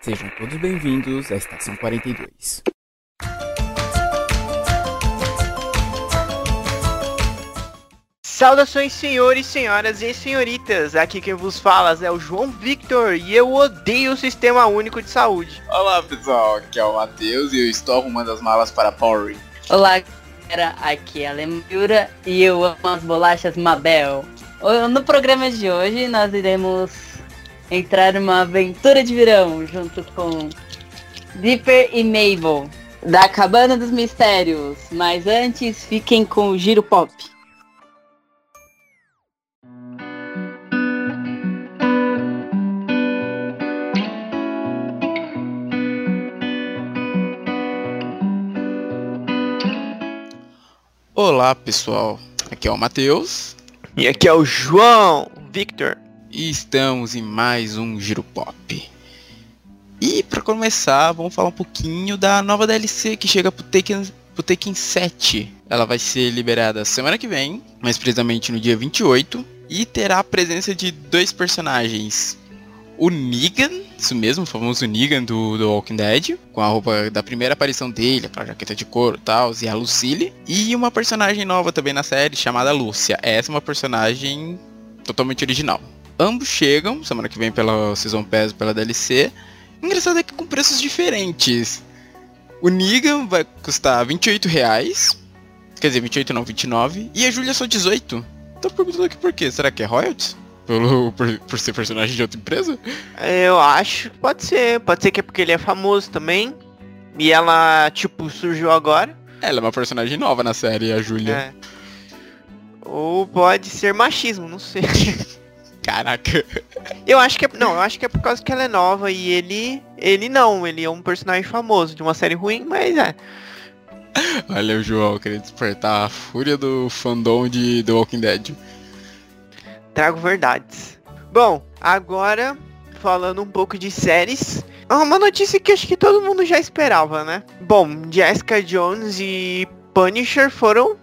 Sejam todos bem-vindos à Estação 42. Saudações, senhores, senhoras e senhoritas. Aqui quem vos fala é o João Victor e eu odeio o Sistema Único de Saúde. Olá, pessoal. Aqui é o Matheus e eu estou arrumando as malas para Power. Olá, galera. Aqui é a Lemura e eu amo as bolachas Mabel. No programa de hoje nós iremos entrar numa aventura de verão junto com Dipper e Mabel da Cabana dos Mistérios. Mas antes, fiquem com o Giro Pop. Olá, pessoal. Aqui é o Matheus. E aqui é o João Victor. E estamos em mais um Giro Pop. E para começar, vamos falar um pouquinho da nova DLC que chega pro Tekken, pro Tekken 7. Ela vai ser liberada semana que vem, mais precisamente no dia 28, e terá a presença de dois personagens. O Negan, isso mesmo, o famoso Negan do, do Walking Dead, com a roupa da primeira aparição dele, aquela jaqueta de couro e tal, e a Lucille. E uma personagem nova também na série, chamada Lúcia. Essa é uma personagem totalmente original. Ambos chegam, semana que vem pela Season Pass, pela DLC. Engraçado é que com preços diferentes. O Negan vai custar 28 reais. Quer dizer, 28 não, 29. E a Julia só 18. Tô perguntando aqui por quê. Será que é royalties? Pelo, por, por ser personagem de outra empresa? Eu acho que pode ser. Pode ser que é porque ele é famoso também. E ela, tipo, surgiu agora. Ela é uma personagem nova na série, a Julia. É. Ou pode ser machismo, não sei. Caraca. Eu acho que é. Não, eu acho que é por causa que ela é nova e ele. Ele não, ele é um personagem famoso de uma série ruim, mas é. O João querendo despertar a fúria do fandom de The Walking Dead. Trago verdades. Bom, agora falando um pouco de séries. É uma notícia que acho que todo mundo já esperava, né? Bom, Jessica Jones e Punisher foram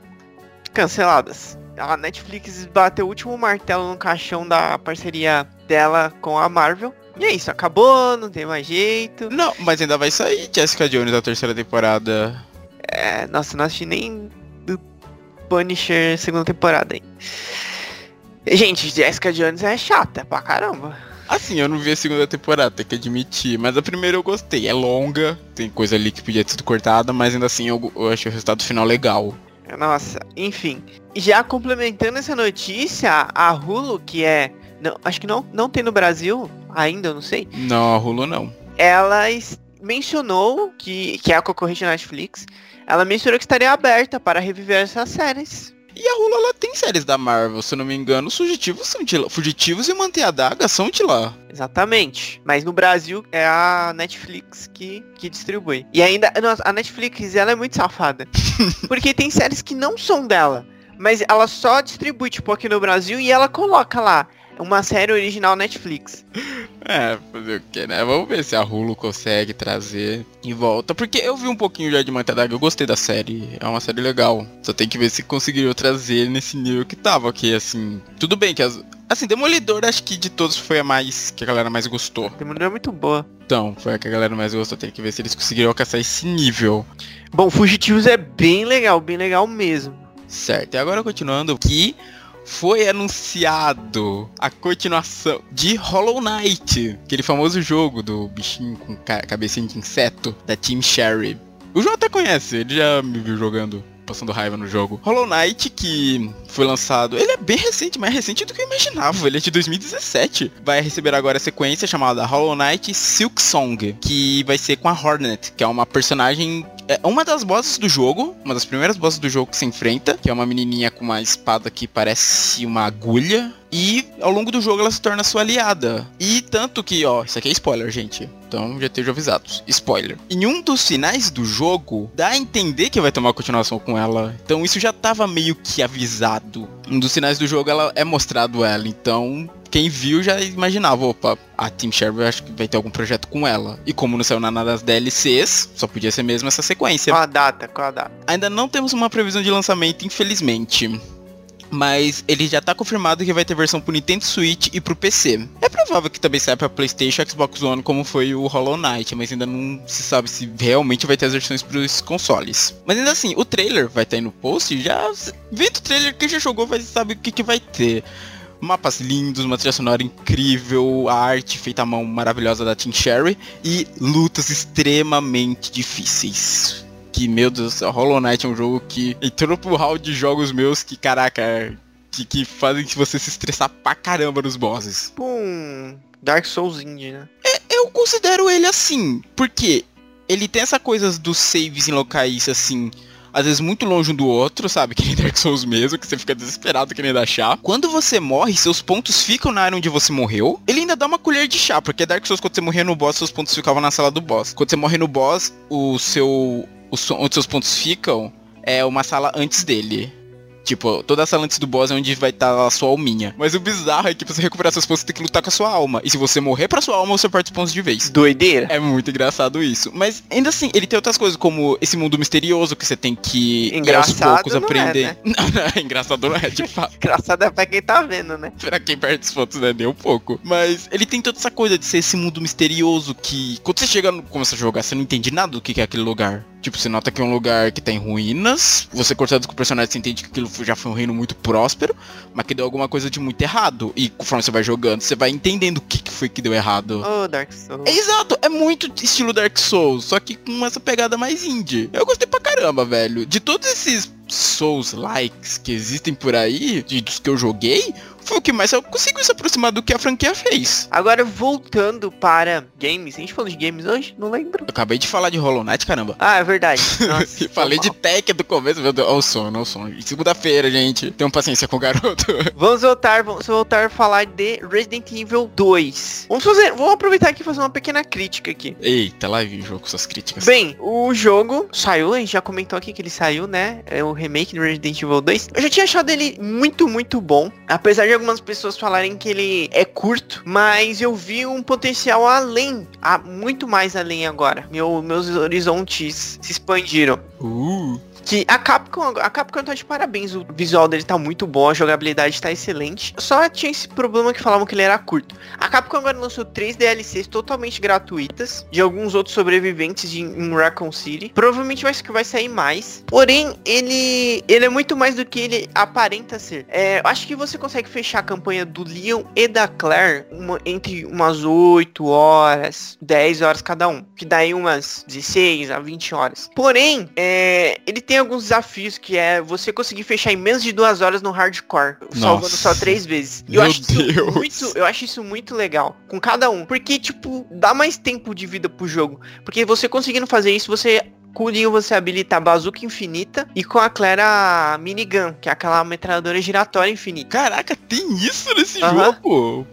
canceladas. A Netflix bateu o último martelo no caixão da parceria dela com a Marvel. E é isso, acabou, não tem mais jeito. Não, mas ainda vai sair Jessica Jones da terceira temporada. É, nossa, não assisti nem do Punisher segunda temporada, hein. Gente, Jessica Jones é chata pra caramba. Assim, eu não vi a segunda temporada, tem que admitir. Mas a primeira eu gostei. É longa, tem coisa ali que podia ter sido cortada, mas ainda assim eu, eu achei o resultado final legal. Nossa, enfim. Já complementando essa notícia, a Hulu, que é. Não, acho que não, não tem no Brasil ainda, eu não sei. Não, a Hulu não. Ela mencionou que, que é a concorrente da Netflix. Ela mencionou que estaria aberta para reviver essas séries. E a Hulu ela tem séries da Marvel, se eu não me engano, os fugitivos são de lá. Fugitivos e Manter a Daga são de lá. Exatamente. Mas no Brasil é a Netflix que, que distribui. E ainda, nossa, a Netflix ela é muito safada. porque tem séries que não são dela. Mas ela só distribui, tipo, aqui no Brasil e ela coloca lá uma série original Netflix. É, fazer o que, né? Vamos ver se a Hulu consegue trazer em volta. Porque eu vi um pouquinho já de Manteiga, eu gostei da série. É uma série legal. Só tem que ver se conseguiram trazer nesse nível que tava aqui, assim. Tudo bem que as. Assim, Demolidor acho que de todos foi a mais. que a galera mais gostou. Demolidor é muito boa. Então, foi a que a galera mais gostou. Tem que ver se eles conseguiram alcançar esse nível. Bom, Fugitivos é bem legal, bem legal mesmo. Certo, e agora continuando que foi anunciado a continuação de Hollow Knight, aquele famoso jogo do bichinho com ca cabecinha de inseto da Team Sherry. O João até conhece, ele já me viu jogando, passando raiva no jogo. Hollow Knight, que foi lançado, ele é bem recente, mais recente do que eu imaginava, ele é de 2017. Vai receber agora a sequência chamada Hollow Knight Silk Song, que vai ser com a Hornet, que é uma personagem é uma das bosses do jogo, uma das primeiras bosses do jogo que se enfrenta, que é uma menininha com uma espada que parece uma agulha. E ao longo do jogo ela se torna sua aliada. E tanto que, ó, isso aqui é spoiler, gente. Então já estejam avisados. Spoiler. Em um dos finais do jogo, dá a entender que vai ter uma continuação com ela. Então isso já tava meio que avisado. Um dos finais do jogo ela é mostrado ela. Então quem viu já imaginava, opa, a Team Sherry acho que vai ter algum projeto com ela. E como não saiu nada das DLCs, só podia ser mesmo essa sequência. Qual a data? Qual a data? Ainda não temos uma previsão de lançamento, infelizmente. Mas ele já tá confirmado que vai ter versão pro Nintendo Switch e pro PC. É provável que também saia pra Playstation e Xbox One, como foi o Hollow Knight, mas ainda não se sabe se realmente vai ter as versões pros consoles. Mas ainda assim, o trailer vai estar aí no post, já... Vendo o trailer, quem já jogou vai saber o que, que vai ter. Mapas lindos, uma trilha sonora incrível, a arte feita à mão maravilhosa da Team Sherry e lutas extremamente difíceis. Que, meu Deus, Hollow Knight é um jogo que entrou pro hall de jogos meus que, caraca, que, que fazem você se estressar pra caramba nos bosses. Tipo um Dark Souls Indie, né? Eu considero ele assim, porque ele tem essa coisa dos saves em locais assim, às vezes muito longe um do outro, sabe? Que nem Dark Souls mesmo, que você fica desesperado querendo achar. Quando você morre, seus pontos ficam na área onde você morreu. Ele ainda dá uma colher de chá, porque Dark Souls, quando você morria no boss, seus pontos ficavam na sala do boss. Quando você morre no boss, o seu. O, onde seus pontos ficam é uma sala antes dele. Tipo, toda a sala antes do boss é onde vai estar a sua alminha. Mas o bizarro é que pra você recuperar seus pontos, você tem que lutar com a sua alma. E se você morrer pra sua alma, você perde os pontos de vez. Doideira. É muito engraçado isso. Mas ainda assim, ele tem outras coisas, como esse mundo misterioso que você tem que ir aos Engraçado poucos é, aprender. né? Não, não, é engraçado não é, de fato. Engraçado é pra quem tá vendo, né? pra quem perde os pontos, né? Um pouco. Mas ele tem toda essa coisa de ser esse mundo misterioso que. Quando você chega no. começa a jogar, você não entende nada do que é aquele lugar. Tipo, você nota que é um lugar que tá em ruínas. Você cortado com o personagem, você entende que aquilo já foi um reino muito próspero, mas que deu alguma coisa de muito errado. E conforme você vai jogando, você vai entendendo o que, que foi que deu errado. Ô, Dark Souls. É exato, é muito estilo Dark Souls, só que com essa pegada mais indie. Eu gostei pra caramba, velho. De todos esses Souls likes que existem por aí, de, dos que eu joguei, foi o que mais eu consegui se aproximar do que a franquia fez. Agora, voltando para games. A gente falou de games hoje? Não lembro. Eu acabei de falar de Hollow Knight, caramba. Ah, é verdade. Nossa, falei de tech do começo, meu Deus. Olha o sono, olha o sono. Segunda-feira, gente. Tenham paciência com o garoto. Vamos voltar, vamos voltar a falar de Resident Evil 2. Vamos fazer, vamos aproveitar aqui e fazer uma pequena crítica aqui. Eita, lá vem o jogo com suas críticas. Bem, o jogo saiu, a gente já comentou aqui que ele saiu, né? É o remake do Resident Evil 2. Eu já tinha achado ele muito, muito bom. Apesar de algumas pessoas falarem que ele é curto, mas eu vi um potencial além, a, muito mais além agora. Meu, meus horizontes se expandiram. Uh, Que a Capcom, a Capcom tá de parabéns, o visual dele tá muito bom, a jogabilidade tá excelente. Só tinha esse problema que falavam que ele era curto. A Capcom agora lançou três DLCs totalmente gratuitas, de alguns outros sobreviventes de, em Raccoon City. Provavelmente vai, vai sair mais. Porém, ele, ele é muito mais do que ele aparenta ser. É, acho que você consegue fechar a campanha do Leon e da Claire uma- entre umas 8 horas, 10 horas cada um. Que daí umas 16 a 20 horas. Porém, é, ele tem alguns desafios que é você conseguir fechar em menos de duas horas no hardcore, salvando só Nossa. três vezes. E Meu eu acho isso Deus. muito, eu acho isso muito legal com cada um, porque tipo dá mais tempo de vida pro jogo, porque você conseguindo fazer isso você com o Leon você habilita a bazuca infinita e com a Claire a minigun, que é aquela metralhadora giratória infinita. caraca, tem isso nesse Aham. jogo?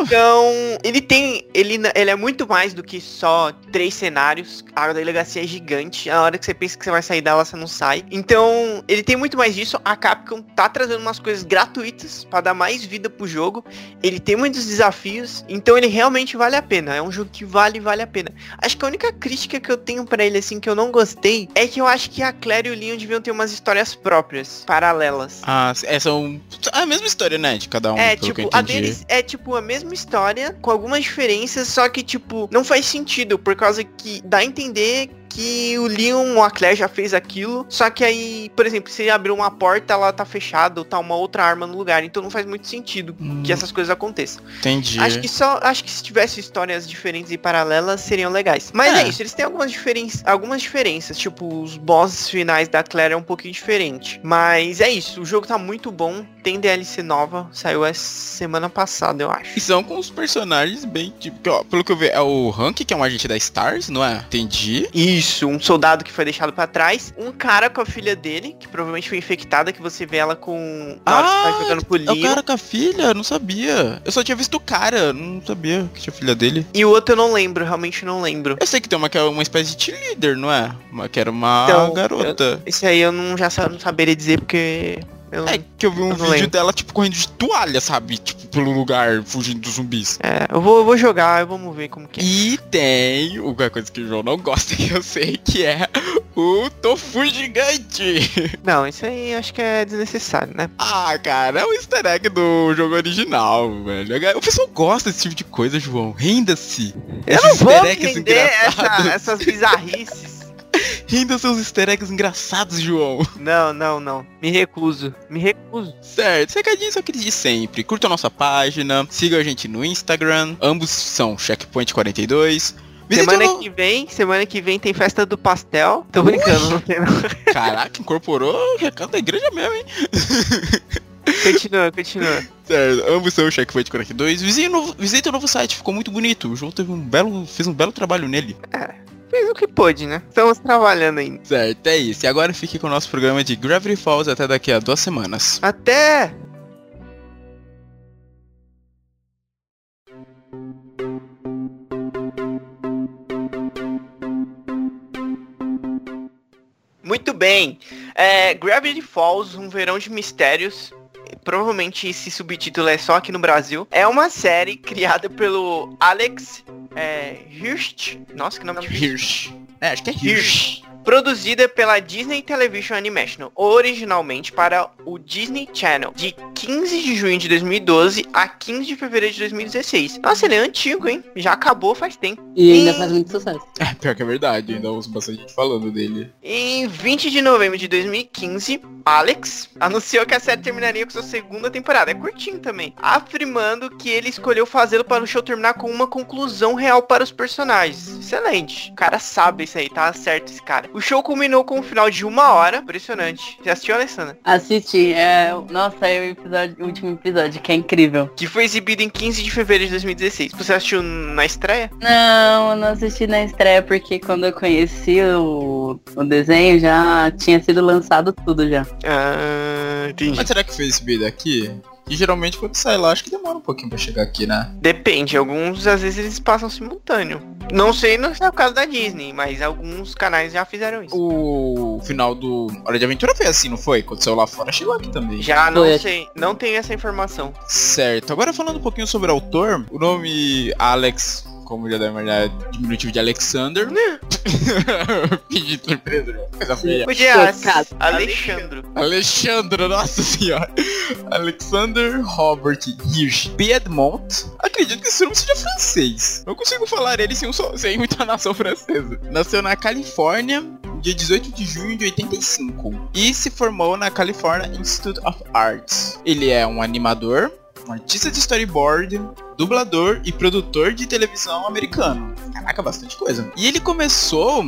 Então, ele tem. Ele, ele é muito mais do que só três cenários. A delegacia é gigante. A hora que você pensa que você vai sair dela, você não sai. Então, ele tem muito mais disso. A Capcom tá trazendo umas coisas gratuitas pra dar mais vida pro jogo. Ele tem muitos desafios. Então, ele realmente vale a pena. É um jogo que vale, vale a pena. Acho que a única crítica que eu tenho pra ele, assim, que eu não gostei, é que eu acho que a Claire e o Leon deviam ter umas histórias próprias, paralelas. Ah, é um... é a mesma história, né? De cada um, É, tipo, a deles é tipo a mesma história, com algumas diferenças, só que, tipo, não faz sentido, por causa que dá a entender que o Leon ou a Claire já fez aquilo, só que aí, por exemplo, se abrir uma porta, ela tá fechada, ou tá uma outra arma no lugar, então não faz muito sentido Hum, que essas coisas aconteçam. Entendi. Acho que só, acho que se tivesse histórias diferentes e paralelas, seriam legais. Mas é, É. isso, eles têm algumas, diferen algumas diferenças, tipo, os bosses finais da Claire é um pouquinho diferente. Mas é isso, o jogo tá muito bom, tem DLC nova, saiu essa semana passada, eu acho. E são com os personagens bem, tipo, pelo que eu vi, é o Hank, que é um agente da Stars, não é? Entendi. Isso, um soldado que foi deixado pra trás, um cara com a filha dele, que provavelmente foi infectada, que você vê ela com... Na hora que você tá jogando pro é o cara com a filha? Não sabia. Eu só tinha visto o cara, não sabia que tinha filha dele. E o outro eu não lembro, realmente não lembro. Eu sei que tem uma que é uma espécie de cheerleader, não é? Uma que era uma Então, garota. Esse aí eu não já não saberia dizer, porque... Eu É que eu vi um Eu vídeo lembro. dela, tipo, correndo de toalha, sabe? Tipo, pelo lugar, fugindo dos zumbis. É, eu vou, eu vou jogar, vamos ver como que é. E tem uma coisa que o João não gosta, que eu sei, que é o tofu gigante. Não, isso aí eu acho que é desnecessário, né? Ah, cara, é o easter egg do jogo original, velho. O pessoal gosta desse tipo de coisa, João. Renda-se. Eu não vou entender essa, essas bizarrices. Renda seus easter eggs engraçados, João. Não, não, não. Me recuso. Me recuso. Certo, recadinho só aquele de sempre. Curta a nossa página, siga a gente no Instagram. Ambos são Checkpoint42. Semana no... que vem, semana que vem tem festa do pastel. Tô brincando, não tem não. Caraca, incorporou o recado da igreja mesmo, hein? Continua, continua. Certo, ambos são o Checkpoint 42. Visite o, novo, visite o novo site, ficou muito bonito. O João teve um belo, fez um belo trabalho nele. É, fez o que pôde, né? Estamos trabalhando ainda. Certo, é isso. E agora fique com o nosso programa de Gravity Falls até daqui a duas semanas. Até! Muito bem. É, Gravity Falls, um verão de mistérios. Provavelmente esse subtítulo é só aqui no Brasil. É uma série criada pelo Alex é, Hirsch. Nossa, que nome Hirsch. É, acho que é Hirsch. Hirsch produzida pela Disney Television Animation, originalmente para o Disney Channel, de 15 de junho de 2012 a 15 de fevereiro de 2016. Nossa, ele é antigo, hein? Já acabou faz tempo. E ainda faz muito sucesso. É, pior que é verdade, ainda ouço bastante gente falando dele. Em 20 de novembro de 2015, Alex anunciou que a série terminaria com sua segunda temporada. É curtinho também. Afirmando que ele escolheu fazê-lo para o show terminar com uma conclusão real para os personagens. Excelente. O cara sabe isso aí, tá certo esse cara. O show culminou com um final de uma hora. Impressionante. Você assistiu, Alessandra? Assisti. É... Nossa, é o, episódio, o último episódio, que é incrível. Que foi exibido em 15 de fevereiro de 2016. Você assistiu na estreia? Não, eu não assisti na estreia porque quando eu conheci o, o desenho já tinha sido lançado tudo já. Ah, entendi. Mas será que foi exibido aqui? E geralmente quando sai lá, acho que demora um pouquinho pra chegar aqui, né? Depende, alguns às vezes eles passam simultâneo. Não sei no é o caso da Disney, mas alguns canais já fizeram isso. O final do Hora de Aventura foi assim, não foi? Quando saiu lá fora, chegou aqui também. Já não foi. sei, não tenho essa informação. Certo, agora falando um pouquinho sobre o autor, o nome Alex como já deve imaginar, diminutivo de Alexander. Pedi surpresa, coisa feia. Podia Alexandro. Alexandre, nossa senhora. Alexander Robert Hirsch Piedmont. Acredito que esse nome seja francês. Não consigo falar ele sem, um so sem muita nação francesa. Nasceu na Califórnia, dia 18 de junho de 85. E se formou na California Institute of Arts. Ele é um animador, um artista de storyboard, dublador e produtor de televisão americano. Caraca, bastante coisa. E ele começou.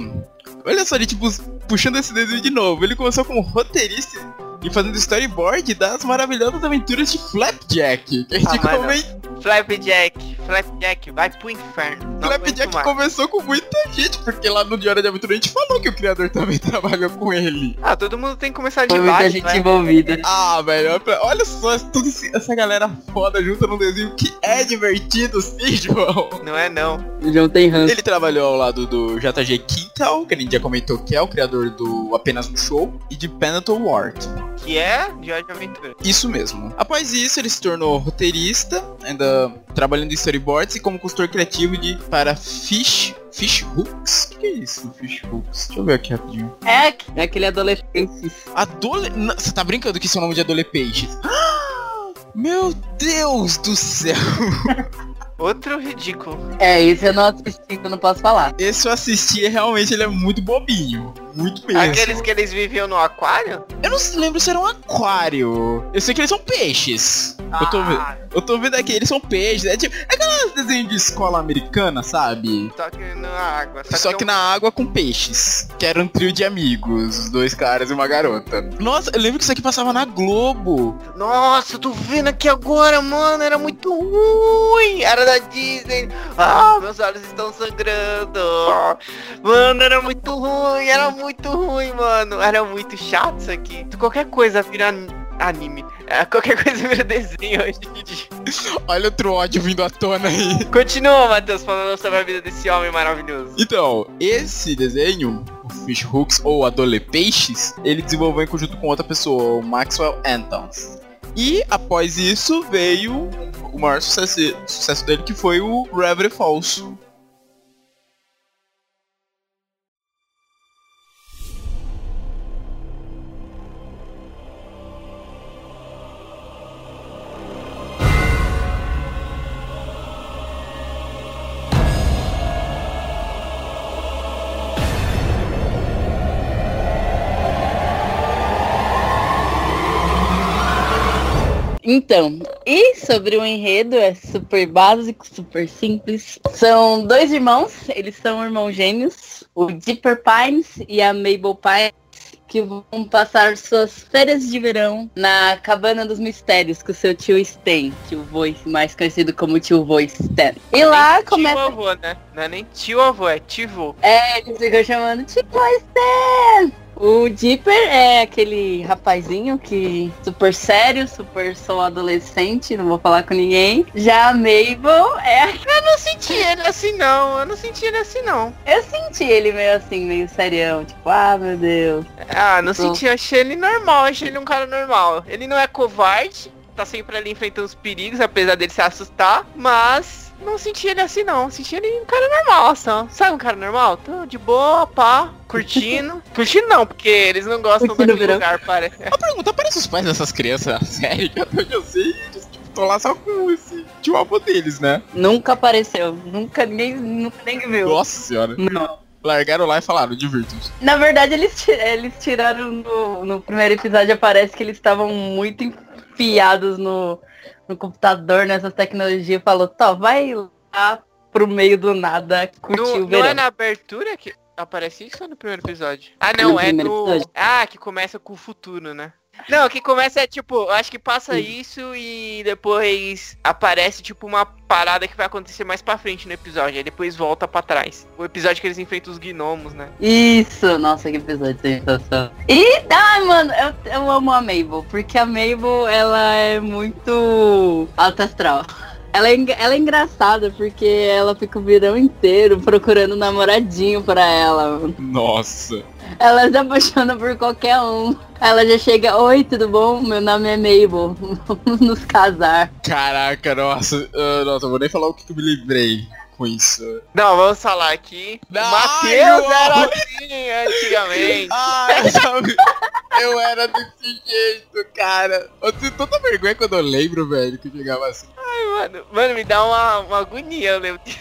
Olha só, ele tipo, puxando esse desenho de novo. Ele começou como roteirista e fazendo storyboard das maravilhosas aventuras de Flapjack. Que a gente ah, Flapjack, Flapjack, vai pro inferno. Flapjack começou com muita gente, porque lá no Diário de Aventura a gente falou que o criador também trabalhou com ele. Ah, todo mundo tem que começar de Foi baixo, muita gente né? envolvida. Ah, velho, olha só, toda essa galera foda junta num desenho que é divertido, sim, João. Não é não. O João tem ranço. Ele trabalhou ao lado do JG Quintal, que a gente já comentou que é o criador do Apenas um Show, e de Pendleton Ward. Que é Diário de Aventura. Isso mesmo. Após isso, ele se tornou roteirista, ainda trabalhando em storyboards e como consultor criativo de para Fish Fish Hooks? O que, que, é isso, Fish Hooks? Deixa eu ver aqui rapidinho. É, é aquele adolescente. Adole... Você tá brincando que isso é o nome de adolescente? Meu Deus do céu! Outro ridículo. É, esse eu não assisti, que eu não posso falar. Esse eu assisti realmente ele é muito bobinho. Muito mesmo. Aqueles que eles viviam no aquário? Eu não lembro se era um aquário. Eu sei que eles são peixes. Ah. Eu, tô, ah. eu tô vendo aqui, eles são peixes. É tipo, é aquelas desenhos de escola americana, sabe? Só que na água. Só, só que, que na água com peixes. Que era um trio de amigos, dois caras e uma garota. Nossa, eu lembro que isso aqui passava na Globo. Nossa, eu tô vendo aqui agora, mano. Era muito ruim. Era da Disney. Ah, meus olhos estão sangrando. Mano, era muito ruim. Era muito ruim, mano. Era muito chato isso aqui. Qualquer coisa vira anime. É, qualquer coisa vira desenho hoje em dia. Olha outro ódio vindo à tona aí. Continua, Matheus, falando sobre a vida desse homem maravilhoso. Então, esse desenho, o Fish Hooks ou Adole Peixes, ele desenvolveu em conjunto com outra pessoa, o Maxwell Antons. E após isso veio o maior sucesso, sucesso dele, que foi o Gravity Falls. Então, e sobre o enredo, é super básico, super simples. São dois irmãos, eles são irmãos gêmeos, o Dipper Pines e a Mabel Pines, que vão passar suas férias de verão na Cabana dos Mistérios com o seu tio Stan, tio Voice, mais conhecido como tio Voice Stan. E lá nem começa... Tio avô, né? Não é nem tio avô, é tivô. É, eles ficam chamando tio Stan! O Dipper é aquele rapazinho que super sério, super sou adolescente, não vou falar com ninguém. Já a Mabel é. Eu não senti ele assim não, eu não senti ele assim não. Eu senti ele meio assim, meio serião, tipo, ah meu Deus. Ah, não Pronto. senti, eu achei ele normal, achei ele um cara normal. Ele não é covarde, tá sempre ali enfrentando os perigos, apesar dele se assustar, mas não senti ele assim não, senti ele um cara normal, só. Sabe um cara normal? Tô de boa, pá, curtindo. curtindo não, porque eles não gostam Curtindo o daquele verão. lugar, parece. Uma pergunta, aparece os pais dessas crianças? Sério, que onde eu sei, eles tipo, tô lá só com esse tio avô deles, né? Nunca apareceu, nunca ninguém, nunca nem viu. Nossa senhora. Não. Largaram lá e falaram, divirtam-se. Na verdade, eles, eles tiraram no, no primeiro episódio, aparece que eles estavam muito enfiados no, no computador, nessas tecnologias, falou, Tó, vai lá pro meio do nada, curtir No, o não verão. é na abertura que aparece isso ou no primeiro episódio? Ah, não, No é no... episódio. Ah, que começa com o futuro, né? Não, que começa é tipo, acho que passa isso e depois aparece tipo uma parada que vai acontecer mais pra frente no episódio, aí depois volta pra trás. O episódio que eles enfrentam os gnomos, né? Isso, nossa, que episódio de sensação. E, ai, mano, eu, eu amo a Mabel, porque a Mabel, ela é muito alta astral. Ela é, ela é engraçada porque ela fica o verão inteiro procurando um namoradinho pra ela. mano. Nossa. Ela se apaixona por qualquer um. Ela já chega, oi, tudo bom? Meu nome é Mabel. Vamos nos casar. Caraca, nossa. ah, nossa, eu vou nem falar o que que eu me lembrei com isso. Não, vamos falar aqui. Não, o Matheus João! era assim antigamente. Eu, sabe, eu era desse jeito, cara. Eu tenho tanta vergonha quando eu lembro, velho, que eu chegava assim. Mano, mano, me dá uma, uma agonia, eu lembro disso.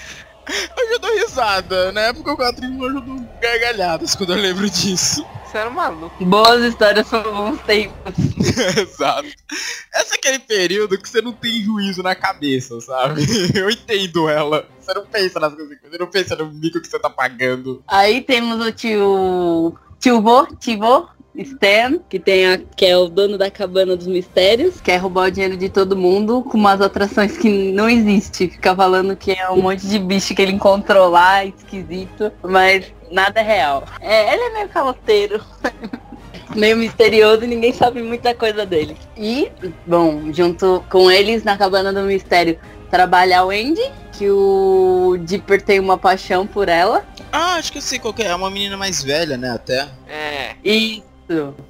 Eu já dou risada. Na época o quadrinho eu já dou gargalhadas quando eu lembro disso. Você era um maluco. Boas histórias por bons tempos. Exato. Esse é aquele período que você não tem juízo na cabeça, sabe? Eu entendo ela. Você não pensa nas coisas, você não pensa no mico que você tá pagando. Aí temos o tio. Tio Vô, tio Vô, Stan, que, tem a, que é o dono da cabana dos mistérios, quer roubar o dinheiro de todo mundo com umas atrações que não existe. Fica falando que é um monte de bicho que ele encontrou lá, esquisito, mas nada é real. É, ele é meio caloteiro. meio misterioso e ninguém sabe muita coisa dele. E, bom, junto com eles na cabana do mistério trabalha o Andy, que o Dipper tem uma paixão por ela. Ah, acho que eu sei qual que é. É uma menina mais velha, né, até. É. Isso.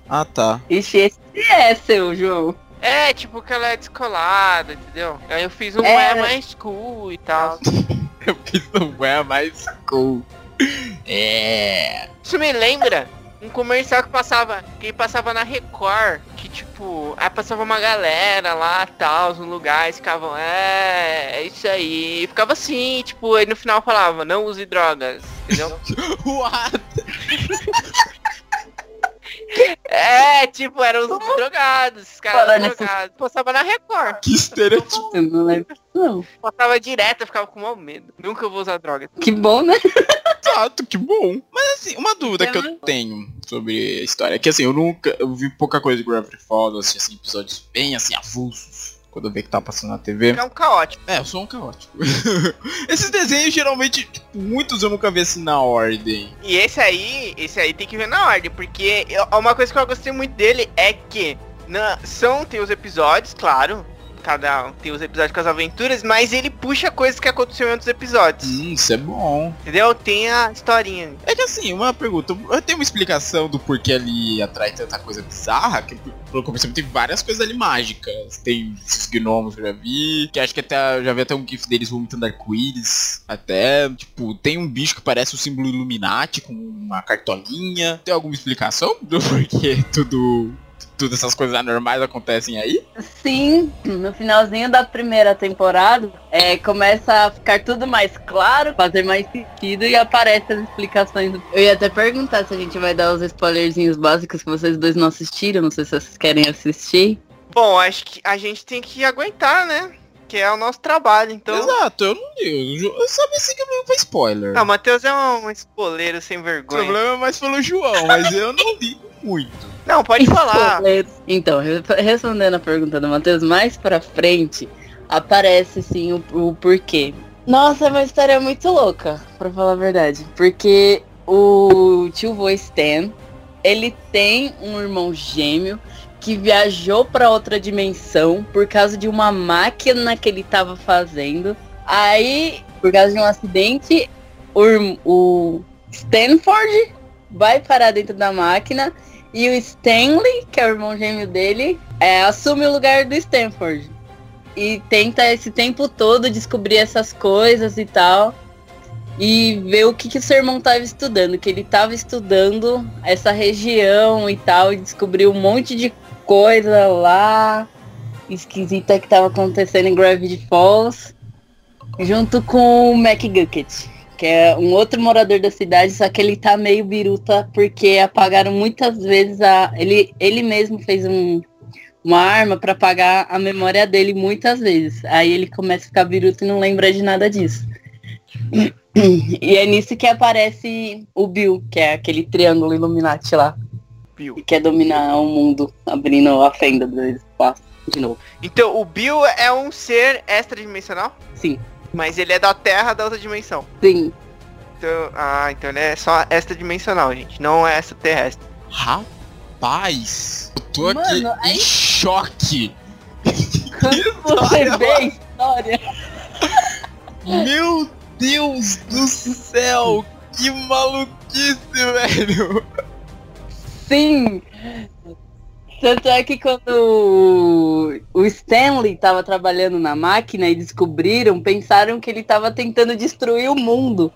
Ah, tá. Ixi, esse é seu, João. É, tipo que ela é descolada, entendeu? Aí eu fiz um É. é mais cool e tal. Eu fiz um é mais cool. É. Isso me lembra um comercial que passava, que passava na Record, que tipo, aí passava uma galera lá, tal, nos lugares, ficavam, é, é isso aí, E ficava assim, tipo, aí no final falava, não use drogas, entendeu? What? é, tipo, eram os drogados, os caras Falando eram drogados. Passava na Record, Que estereotipo. Eu não lembro não. passava direto, eu ficava com mau medo. Nunca vou usar drogas. Que bom, né? Exato, que bom. Mas assim, uma dúvida É que eu tenho sobre a história é que assim, eu nunca. Eu vi pouca coisa de Gravity Falls, assisti assim, episódios bem assim, avulsos. Quando eu vi que tava passando na TV. É um caótico. É, eu sou um caótico. Esses desenhos geralmente, tipo, muitos eu nunca vi assim na ordem. E esse aí, esse aí tem que ver na ordem, porque eu- uma coisa que eu gostei muito dele é que na- são tem os episódios, claro, cada um tem os episódios com as aventuras, mas ele puxa coisas que aconteceram em outros episódios, Hum, isso é bom. entendeu? Tem a historinha. É que assim, uma pergunta, eu tenho uma explicação do porquê ali atrai tanta coisa bizarra, que pelo percebi, tem várias coisas ali mágicas. Tem esses gnomos que eu já vi, que acho que até já vi até um gif deles vomitando arco-íris. Até, tipo, tem um bicho que parece o símbolo Illuminati com uma cartolinha. Tem alguma explicação do porquê tudo. Todas essas coisas anormais acontecem aí? Sim, no finalzinho da primeira temporada, é, começa a ficar tudo mais claro, fazer mais sentido e aparecem as explicações. do- Eu ia até perguntar se a gente vai dar os spoilerzinhos básicos que vocês dois não assistiram, não sei se vocês querem assistir. Bom, acho que a gente tem que aguentar, né? Que é o nosso trabalho, então. Exato, eu não ligo. Eu sabia assim que eu foi spoiler. Não, o Matheus é um spoileiro sem o vergonha. problema é mais pelo João, mas eu não ligo muito. Não, pode falar. Então, re- respondendo a pergunta do Matheus, mais pra frente aparece sim o, o porquê. Nossa, é uma história muito louca, pra falar a verdade. Porque o tio vô Stan, ele tem um irmão gêmeo que viajou pra outra dimensão por causa de uma máquina que ele tava fazendo. Aí, por causa de um acidente, o, o Stanford vai parar dentro da máquina e o Stanley, que é o irmão gêmeo dele, é, assume o lugar do Stanford. E tenta esse tempo todo descobrir essas coisas e tal. E ver o que, que o seu irmão estava estudando. Que ele estava estudando essa região e tal. E descobriu um monte de coisa lá esquisita que estava acontecendo em Gravity Falls. Junto com o McGucket que é um outro morador da cidade, só que ele tá meio biruta porque apagaram muitas vezes a. Ele, ele mesmo fez um, uma arma pra apagar a memória dele muitas vezes. Aí ele começa a ficar biruta e não lembra de nada disso. E é nisso que aparece o Bill, que é aquele triângulo Illuminati lá, Bill. que quer dominar o mundo, abrindo a fenda do espaço de novo. Então, o Bill é um ser extradimensional? Sim, Mas ele é da Terra da outra dimensão. sim. Então, ah, então ele é só extradimensional, gente. Não é extraterrestre. Rapaz, eu tô Mano, aqui aí- em choque. Quando você vê a história. Meu Deus do céu, que maluquice, velho. Sim! Tanto é que quando o- Stanley estava trabalhando na máquina e descobriram, pensaram que ele estava tentando destruir o mundo.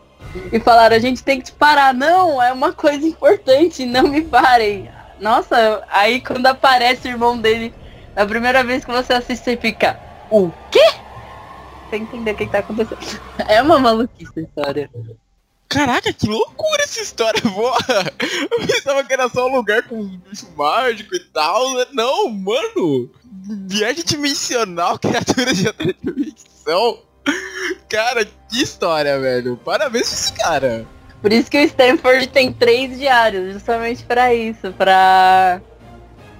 E falaram, a gente tem que te parar. Não, é uma coisa importante, não me parem. Nossa, aí quando aparece o irmão dele, a primeira vez que você assiste, você fica, o quê? Sem entender o que, que tá acontecendo. É uma maluquice a história. Caraca, que loucura essa história, boa. Eu pensava que era só um lugar com bicho mágico e tal. né? Não, mano. Viagem dimensional, criatura de outra dimensão. Cara, que história, velho. Parabéns pra esse cara. Por isso que o Stanford tem três diários, justamente pra isso, pra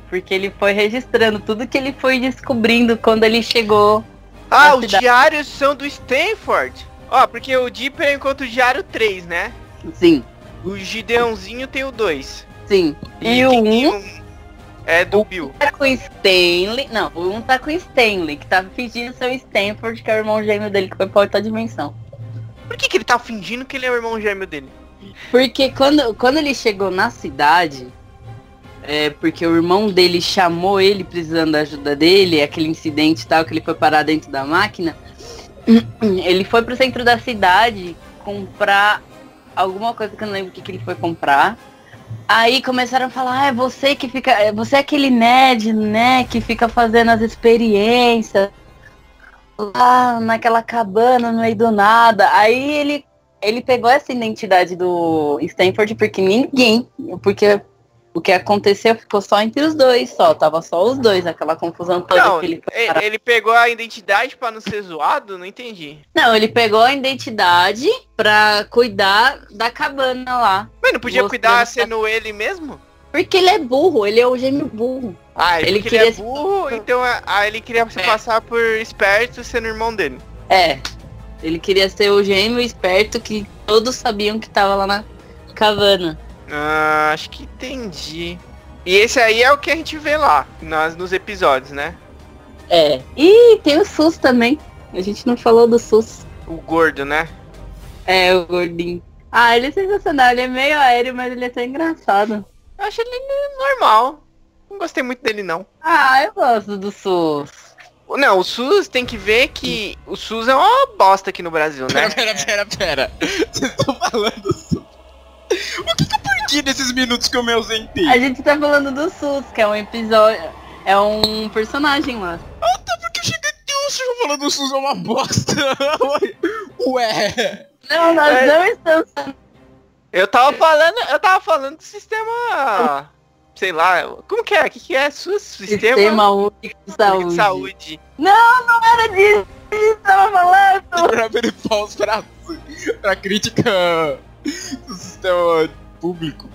porque ele foi registrando tudo que ele foi descobrindo quando ele chegou. Ah, os cidade. diários são do Stanford. Ó, porque o Dipper encontra o diário 3, né? Sim, O Gideãozinho tem o 2. sim. E, o quem tem um é do Bill. tá com o Stanley. Não, o um tá com o Stanley, que tá fingindo ser o Stanford, que é o irmão gêmeo dele que foi pra outra dimensão. Por que, que ele tá fingindo que ele é o irmão gêmeo dele? Porque quando, quando ele chegou na cidade, é porque o irmão dele chamou ele precisando da ajuda dele, aquele incidente e tal, que ele foi parar dentro da máquina, ele foi pro centro da cidade comprar alguma coisa que eu não lembro o que, que ele foi comprar. Aí começaram a falar, ah, é você que fica. é Você é aquele nerd, né? Que fica fazendo as experiências lá naquela cabana no meio do nada. Aí ele ele pegou essa identidade do Stanford porque ninguém, porque o que aconteceu ficou só entre os dois, só, tava só os dois, aquela confusão toda Não, que ele ele, pegou a identidade pra não ser zoado? Não entendi. Não, ele pegou a identidade pra cuidar da cabana lá. Mas não podia cuidar sendo ele mesmo? Porque ele é burro, ele é o gêmeo burro. Ah, ele, Ele porque ele é queria- burro, então é- ah, ele queria se É. passar por esperto sendo irmão dele. É. Ele queria ser o gêmeo esperto que todos sabiam que tava lá na cabana. Ah, acho que entendi. E esse aí é o que a gente vê lá, nas, nos episódios, né? É. E tem o SUS também. A gente não falou do SUS. O gordo, né? É, o gordinho. Ah, ele é sensacional. Ele é meio aéreo, mas ele é tão engraçado. Eu acho ele normal. Não gostei muito dele, não. Ah, eu gosto do SUS. Não, o SUS tem que ver que o SUS é uma bosta aqui no Brasil, né? Pera, pera, pera, pera. Vocês estão falando isso? O que, que eu perdi nesses minutos que eu me ausentei? A gente tá falando do SUS, que é um episódio. É um personagem lá. Porque eu cheguei aqui, o senhor falando do SUS é uma bosta. Ué. Não, nós É. não estamos. Eu tava falando, eu tava falando do sistema sei lá, como que é? O que, que é? SUS? Sistema, Sistema Único de Saúde. de Saúde. Não, não era disso que a gente tava falando. Gravity Falls pra, pra crítica do sistema público.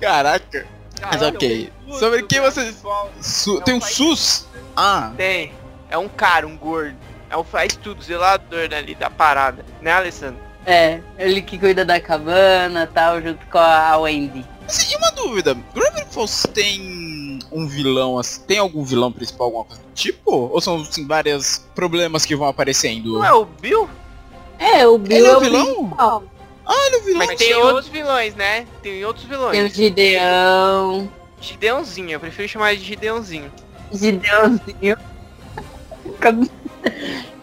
Caraca. Mas ok. Sobre quem você- Su- Não tem um SUS? Ah, Tem. É um cara, um gordo. É o faz tudo, zelador ali da parada. Né, Alessandro? É, ele que cuida da cabana tal, junto com a Wendy. assim, e uma dúvida. Gravity Falls tem um vilão, assim, tem algum vilão principal, alguma coisa do tipo? Ou são, assim, vários problemas que vão aparecendo? Não é o Bill? É, o Bill Ele é é o o vilão? principal. Olha o vilão. Mas tem outros vilões, né? Tem outros Tem o vilões. Gideão. Gideãozinho, eu prefiro chamar de Gideãozinho. Gideãozinho.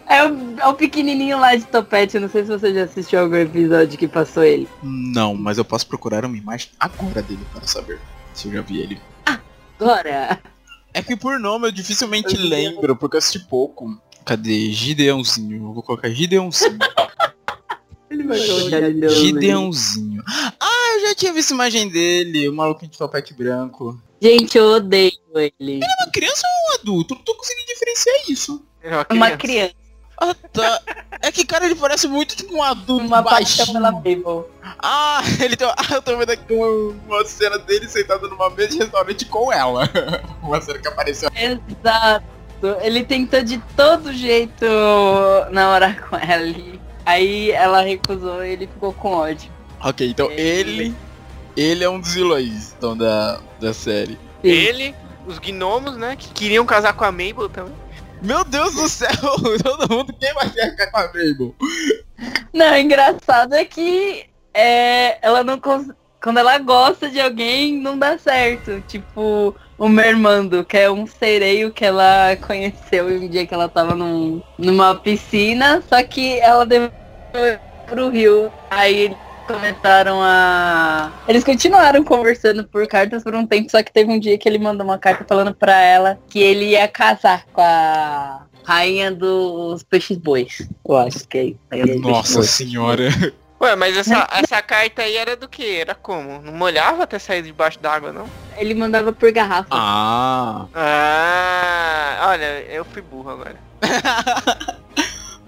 É o, é o pequenininho lá de topete, eu não sei se você já assistiu algum episódio que passou ele. Não, mas eu posso procurar uma imagem agora dele para saber se eu já vi ele. Agora, É que por nome eu dificilmente Eu lembro, porque eu assisti pouco. Cadê? Gideãozinho. Eu vou colocar Gideãozinho. ele vai Gideãozinho. Gideãozinho. Ah, eu já tinha visto imagem dele, o maluco de topete branco. Gente, eu odeio ele. É uma criança ou um adulto? Não tô conseguindo diferenciar isso. É uma Uma criança. criança, Ah, tá. É que, cara, ele parece muito tipo um adulto uma paixão baixinho. pela Mabel. Ah, ele tem... Ah, eu tô vendo aqui uma, uma cena dele sentado numa mesa de restaurante com ela. uma cena que apareceu. Exato. Ele tentou de todo jeito namorar com ela. e Aí ela recusou e ele ficou com ódio. Ok, então ele... Ele é um dos vilões, então, da, da série. Sim. Ele, os gnomos, né? Que queriam casar com a Mabel também. Meu Deus do céu, todo mundo quem vai ficar com a Mabel? Não, o engraçado é que é, ela não cons... quando ela gosta de alguém não dá certo. Tipo, o Mermando, que é um sereio que ela conheceu um dia que ela tava num, numa piscina, só que ela levou pro rio. Aí eles começaram a. Eles continuaram conversando por cartas por um tempo, só que teve um dia que ele mandou uma carta falando pra ela que ele ia casar com a rainha dos peixes bois. Eu acho que é isso. Nossa senhora. Ué, mas essa, essa carta aí era do que? Era como? Não molhava até sair debaixo d'água, não? Ele mandava por garrafa. Ah. Ah, olha, eu fui burro agora.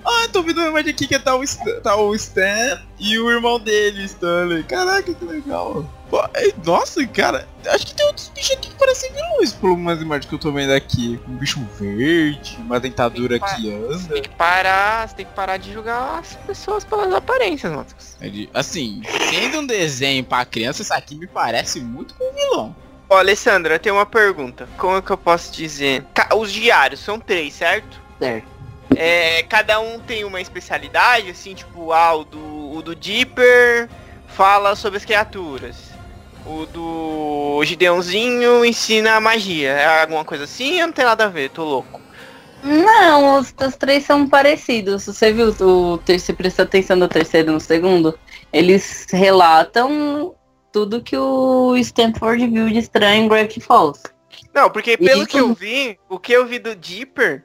Ah, tô vendo imagem aqui que tá o, Stan, tá o Stan e o irmão dele, Stanley. Caraca, que legal. É- nossa, cara, acho que tem outros bichos aqui que parecem vilões, por umas imagens que eu tô vendo aqui. Um bicho verde, uma dentadura que Você anda. tem que parar, você tem que parar de julgar as pessoas pelas aparências, Matheus. Assim, sendo um desenho pra criança, isso aqui me parece muito com um vilão. Ó, Alessandra, eu tenho uma pergunta. Como é que eu posso dizer? Os diários são três, certo? Certo. É, cada um tem uma especialidade, assim, tipo, ah, o do, o do Dipper fala sobre as criaturas. O do Gideãozinho ensina magia. É alguma coisa assim ou não tem nada a ver? Tô louco. Não, os, os três são parecidos. Você viu o terceiro, presta atenção no terceiro e no segundo? Eles relatam tudo que o Stanford viu de estranho em Gravity Falls. Não, porque pelo que eu vi, o que eu vi do Dipper,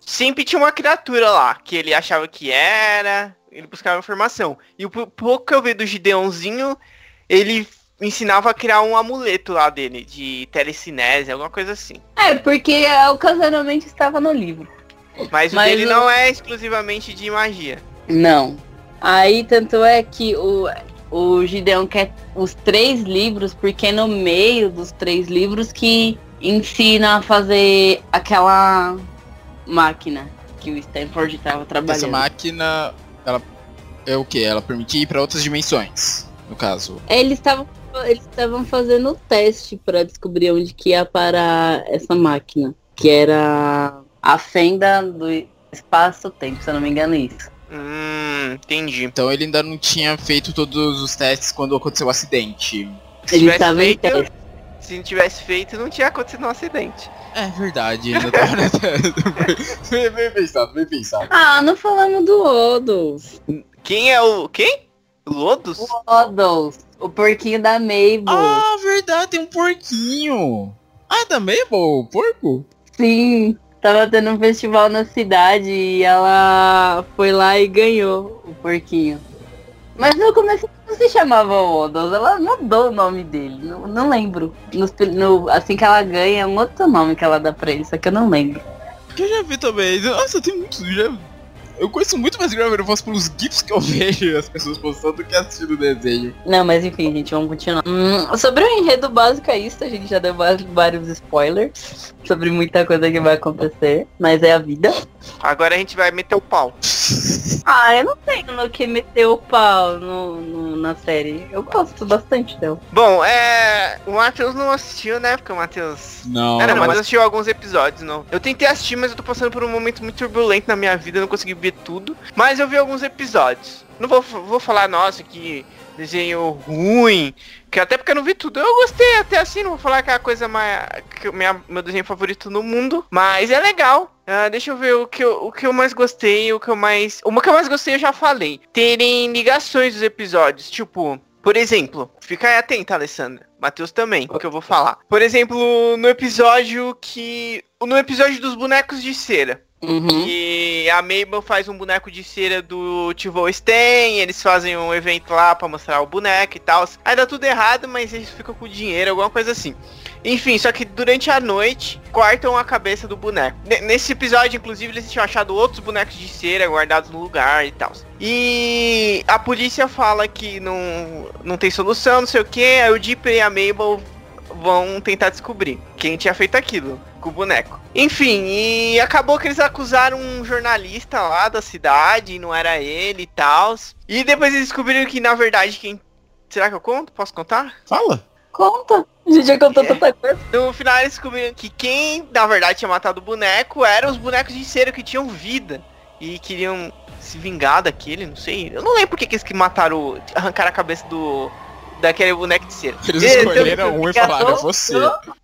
sempre tinha uma criatura lá, que ele achava que era, ele buscava informação. E o pou- pouco que eu vi do Gideãozinho, ele ensinava a criar um amuleto lá dele, de telecinese, alguma coisa assim. É, porque ocasionalmente estava no livro. Mas, o Mas dele o- não é exclusivamente de magia. Não. Aí tanto é que o, o Gideon quer os três livros, porque é no meio dos três livros que ensina a fazer aquela máquina que o Stanford estava Essa trabalhando. máquina, ela é o que? Ela permite ir pra outras dimensões, no caso. Eles estavam eles estavam fazendo o teste para descobrir onde que ia parar essa máquina, que era a fenda do espaço-tempo, se eu não me engano é isso. Hum, entendi. Então ele ainda não tinha feito todos os testes quando aconteceu o acidente. Se Ele tivesse, estava em feito, teste. se não tivesse feito, não tinha acontecido um acidente. É verdade, ainda tava bem, bem pensado, bem pensado. Ah, não falamos do Odos. Quem é o... Quem? Lodos? O Odos, o porquinho da Mabel. Ah, verdade, tem um porquinho. Ah, é bom, o porco? Sim, tava tendo um festival na cidade e ela foi lá e ganhou o porquinho. Mas comecei a não se chamava Odos, ela mudou o nome dele. Não, não lembro. No, no- assim que ela ganha, é um outro nome que ela dá pra ele, só que eu não lembro. Eu já vi também. Nossa, tem muitos. Já... Eu conheço muito mais Gravity Falls pelos GIFs que eu vejo as pessoas postando do que assistindo o desenho. Não, mas enfim, gente, vamos continuar. Hum, sobre o enredo básico é isso, a gente já deu vários spoilers sobre muita coisa que vai acontecer, mas é a vida. Agora a gente vai meter o pau. Ah, eu não tenho no que meter o pau no, no- na série. Eu gosto bastante dela. Bom, é. O Matheus não assistiu, né? Porque o Matheus. Não, não, não, mas mas eu assisti alguns episódios, não. Eu tentei assistir, mas eu tô passando por um momento muito turbulento na minha vida, não consegui tudo. Mas eu vi alguns episódios. Não vou, vou falar, nossa, que desenho ruim. Que até porque eu não vi tudo. Eu gostei até assim, não vou falar que é a coisa mais. Que minha, meu desenho favorito no mundo. Mas é legal. Ah, deixa eu ver o que eu, o que eu mais gostei, o que eu mais. Uma que eu mais gostei eu já falei. Terem ligações dos episódios. Tipo, por exemplo, fica aí atenta, Alessandra. Matheus também, o que eu vou falar. Por exemplo, no episódio que. No episódio dos bonecos de cera. Uhum. E a Mabel faz um boneco de cera do Tivo Sten, eles fazem um evento lá pra mostrar o boneco e tal. Aí dá tudo errado, mas eles ficam com dinheiro, alguma coisa assim. Enfim, só que durante a noite cortam a cabeça do boneco. Ne- Nesse episódio, inclusive, eles tinham achado outros bonecos de cera guardados no lugar e tal. E a polícia fala que não, não tem solução, não sei o que. Aí o Dipper e a Mabel vão tentar descobrir quem tinha feito aquilo com o boneco. Enfim, e acabou que eles acusaram um jornalista lá da cidade, e não era ele e tal. E depois eles descobriram que na verdade quem. Será que eu conto? Posso contar? Fala. Conta. A gente já contou É. tanta coisa. No final eles descobriram que quem na verdade tinha matado o boneco eram os bonecos de cera que tinham vida. E queriam se vingar daquele, não sei. Eu não lembro porque que eles que mataram, o- arrancaram a cabeça do. Daquele boneco de cera. Eles escolheram um e falaram, é você.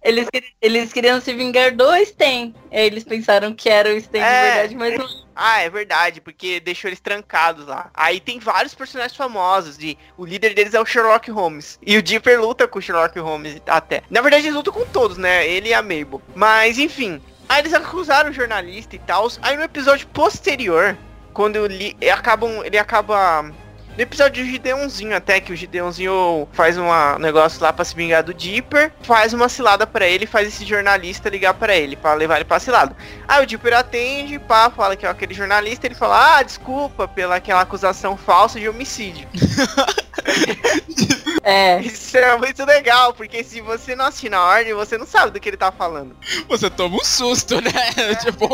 Eles, eles queriam se vingar do Sten. Aí Eles pensaram que era o Sten É. de verdade, mas não. Ah, é verdade, porque deixou eles trancados lá. Aí tem vários personagens famosos, de o líder deles é o Sherlock Holmes. E o Dipper luta com o Sherlock Holmes até. Na verdade, eles lutam com todos, né? Ele e a Mabel. Mas, enfim. Aí eles acusaram o jornalista e tal. Aí no episódio posterior, quando ele acabam. Ele acaba. No episódio do Gideonzinho até, que o Gideonzinho faz um negócio lá pra se vingar do Dipper, faz uma cilada pra ele, faz esse jornalista ligar pra ele, pra levar ele pra cilada. Aí o Dipper atende, pá, fala que é aquele jornalista, ele fala, ah, desculpa pela aquela acusação falsa de homicídio. É. Isso é muito legal, porque se você não assistir na ordem, você não sabe do que ele tá falando. Você toma um susto, né? Tipo,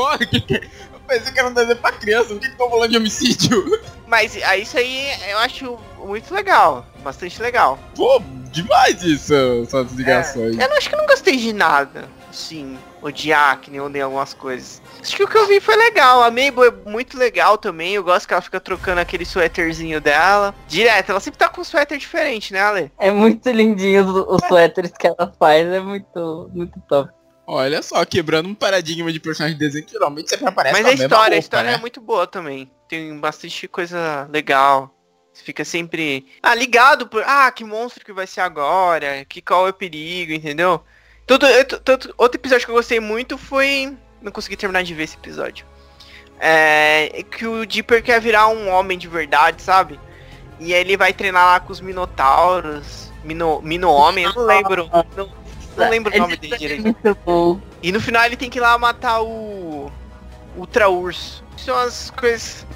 pensei que era um desenho pra criança, por que que tô falando de homicídio? Mas ah, isso aí eu acho muito legal, bastante legal. Pô, demais isso, essas ligações. Eu não acho que eu não gostei de nada, sim, odiar que nem eu algumas coisas. Acho que o que eu vi foi legal, a Mabel é muito legal também, eu gosto que ela fica trocando aquele suéterzinho dela. Direto, ela sempre tá com um suéter diferente, né, Ale? É muito lindinho os, os suéteres que ela faz. É muito, muito top. Olha só, quebrando um paradigma de personagem de desenho que geralmente sempre aparece Mas a história, a roupa, história né? é muito boa também. Tem bastante coisa legal. Você fica sempre. Ah, ligado por. Ah, que monstro que vai ser agora? Que qual é o perigo, entendeu? Tudo, outro episódio que eu gostei muito foi. Não consegui terminar de ver esse episódio. É. Que o Dipper quer virar um homem de verdade, sabe? E aí ele vai treinar lá com os Minotauros. Mino, Mino Homem, eu não lembro. Não, não lembro o nome dele É direito. muito bom. E no final ele tem que ir lá matar o Ultra Urso. São as coisas